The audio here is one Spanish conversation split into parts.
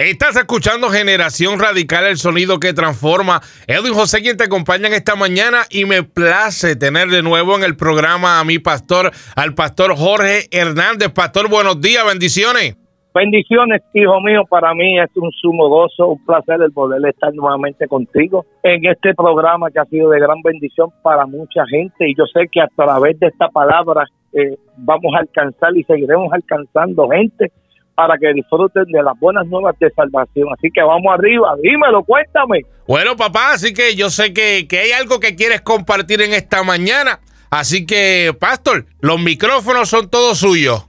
Estás escuchando Generación Radical, el sonido que transforma. Edwin José, quien te acompaña en esta mañana y me place tener de nuevo en el programa a mi pastor, al pastor Jorge Hernández. Pastor, buenos días, bendiciones. Bendiciones, hijo mío, para mí es un sumo gozo, un placer el poder estar nuevamente contigo en este programa que ha sido de gran bendición para mucha gente y yo sé que a través de esta palabra eh, vamos a alcanzar y seguiremos alcanzando gente para que disfruten de las buenas nuevas de salvación. Así que vamos arriba, dímelo, cuéntame. Bueno, papá, así que yo sé que, que hay algo que quieres compartir en esta mañana. Así que, Pastor, los micrófonos son todos suyos.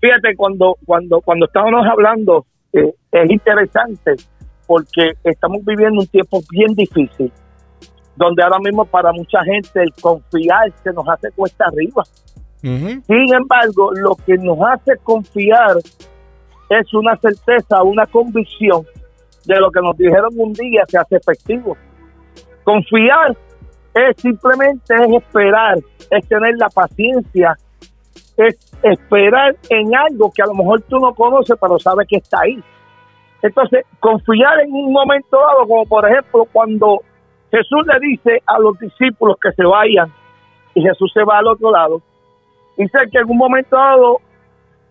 Fíjate, cuando, cuando, cuando estábamos hablando, eh, es interesante porque estamos viviendo un tiempo bien difícil, donde ahora mismo para mucha gente el confiar se nos hace cuesta arriba. Sin embargo, lo que nos hace confiar es una certeza, una convicción de lo que nos dijeron un día se hace efectivo. Confiar es simplemente es esperar, es tener la paciencia, es esperar en algo que a lo mejor tú no conoces, pero sabes que está ahí. Entonces, confiar en un momento dado, como por ejemplo cuando Jesús le dice a los discípulos que se vayan y Jesús se va al otro lado, dice que en un momento dado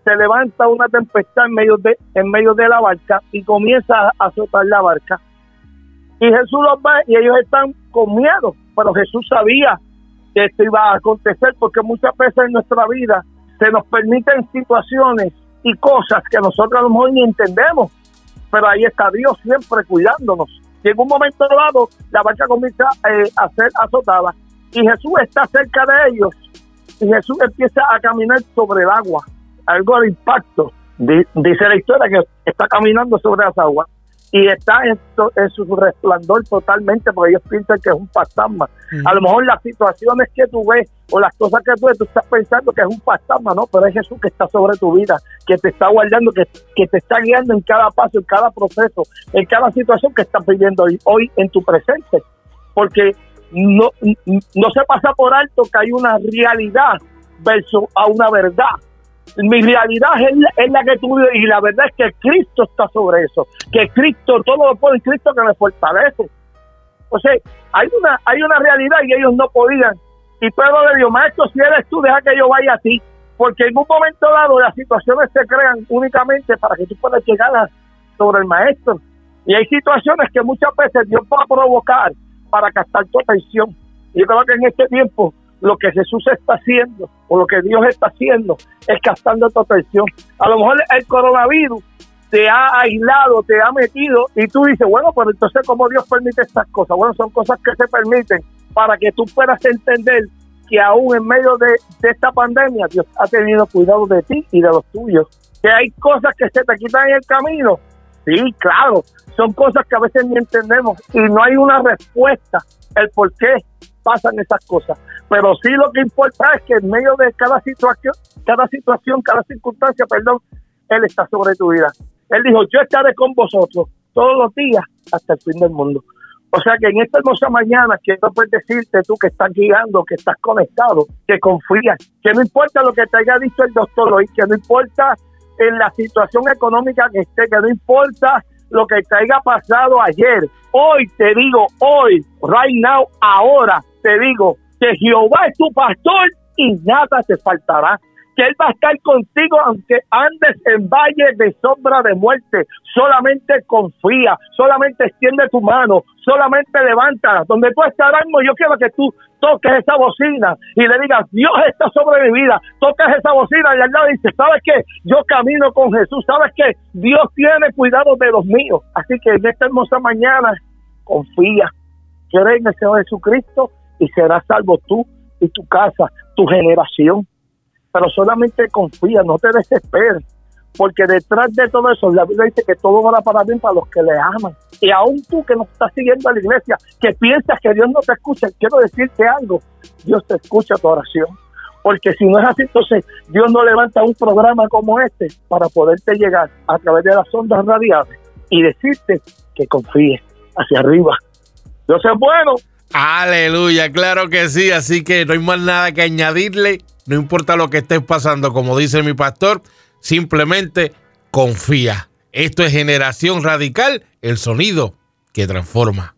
se levanta una tempestad en medio de, en medio de la barca y comienza a azotar la barca. Y Jesús los ve y ellos están con miedo, pero Jesús sabía que esto iba a acontecer porque muchas veces en nuestra vida se nos permiten situaciones y cosas que nosotros a lo mejor ni entendemos, pero ahí está Dios siempre cuidándonos. Y en un momento dado la barca comienza eh, a ser azotada y Jesús está cerca de ellos y Jesús empieza a caminar sobre el agua algo de impacto. Dice la historia que está caminando sobre las aguas y está en, su resplandor totalmente porque ellos piensan que es un fantasma. A lo mejor las situaciones que tú ves o las cosas que tú ves, tú estás pensando que es un fantasma, no, pero es Jesús que está sobre tu vida, que te está guardando, que, que te está guiando en cada paso, en cada proceso, en cada situación que estás viviendo hoy, hoy en tu presente. Porque no, no se pasa por alto que hay una realidad versus a una verdad mi realidad es la, que tú y la verdad es que Cristo está sobre eso, que Cristo, todo lo puede Cristo que me fortalece. O sea, hay una, hay una realidad y ellos no podían. Y Pedro le dijo, maestro, si eres tú, deja que yo vaya a ti. Porque en un momento dado las situaciones se crean únicamente para que tú puedas llegar sobre el maestro. Y hay situaciones que muchas veces Dios va a provocar para captar tu atención. Y yo creo que en este tiempo lo que Jesús está haciendo o lo que Dios está haciendo es captando tu atención. A lo mejor el coronavirus te ha aislado, te ha metido y tú dices, bueno, pero entonces ¿cómo Dios permite estas cosas? Bueno, son cosas que se permiten para que tú puedas entender que aún en medio de, esta pandemia Dios ha tenido cuidado de ti y de los tuyos. Que hay cosas que se te quitan en el camino. Sí, claro, son cosas que a veces ni entendemos y no hay una respuesta el por qué pasan esas cosas. Pero sí lo que importa es que en medio de cada situación, cada situación, cada circunstancia, perdón, Él está sobre tu vida. Él dijo, yo estaré con vosotros todos los días hasta el fin del mundo. O sea que en esta hermosa mañana quiero pues decirte tú que estás guiando, que estás conectado, que confías, que no importa lo que te haya dicho el doctor hoy, que no importa en la situación económica que esté, que no importa lo que te haya pasado ayer. Hoy te digo, hoy, right now, ahora te digo, que Jehová es tu pastor y nada te faltará. Que Él va a estar contigo aunque andes en valle de sombra de muerte. Solamente confía, solamente extiende tu mano, solamente levanta. Donde tú estás yo quiero que tú toques esa bocina y le digas, Dios está sobre mi vida. Toques esa bocina y al lado dice, ¿sabes qué? Yo camino con Jesús. ¿Sabes qué? Dios tiene cuidado de los míos. Así que en esta hermosa mañana, confía. Cree en el Señor Jesucristo y serás salvo tú y tu casa, tu generación. Pero solamente confía, no te desesperes, porque detrás de todo eso, la Biblia dice que todo va para bien para los que le aman. Y aún tú que no estás siguiendo a la iglesia, que piensas que Dios no te escucha, quiero decirte algo, Dios te escucha tu oración. Porque si no es así, entonces Dios no levanta un programa como este para poderte llegar a través de las ondas radiales y decirte que confíes hacia arriba. Dios es bueno Aleluya, claro que sí. Así que no hay más nada que añadirle. No importa lo que estés pasando, como dice mi pastor, simplemente confía. Esto es Generación Radical, el sonido que transforma.